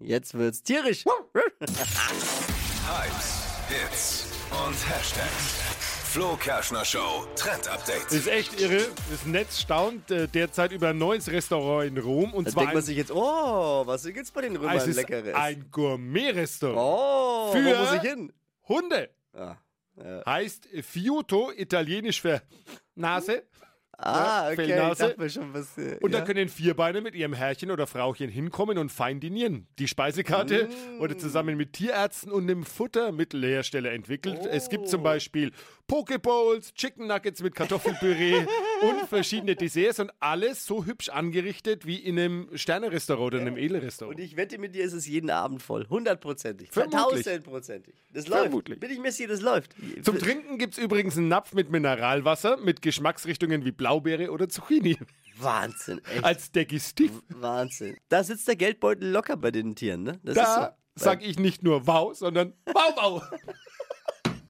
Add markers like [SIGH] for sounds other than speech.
Jetzt wird's tierisch. Hypes, Hits und Hashtags. Flo Kerschner Show Trend Update. Ist echt irre. Das Netz staunt äh, derzeit über ein neues Restaurant in Rom. Und Da zwar denkt man ein, sich jetzt, oh, was gibt's bei den Römern es ist Leckeres? ein Gourmet-Restaurant. oh, Für- wo muss ich hin? Hunde. Ah, Heißt Fiuto, italienisch für Nase. Ah okay, ich Fellnase. mir schon, was... Äh, Und ja. da können Vierbeiner mit ihrem Herrchen oder Frauchen hinkommen und fein dinieren. Die Speisekarte Mm. wurde zusammen mit Tierärzten und einem Futtermittelhersteller entwickelt. Es gibt Oh. zum Beispiel Pokeballs, Chicken Nuggets mit Kartoffelpüree [LAUGHS] und verschiedene Desserts und alles so hübsch angerichtet wie in einem Sternerestaurant oder einem Und Edelrestaurant. ich wette mit dir, ist es jeden Abend voll. Hundertprozentig. Vermutlich. Tausendprozentig. Das Vermutlich. läuft. Bin ich sicher, das läuft. Zum Trinken gibt es übrigens einen Napf mit Mineralwasser mit Geschmacksrichtungen wie Blaubeere oder Zucchini. Wahnsinn, echt. Als Digestiv. Wahnsinn. Da sitzt der Geldbeutel locker bei den Tieren, ne? Das Da so. sag ich nicht nur wow, sondern wow, wow. [LAUGHS]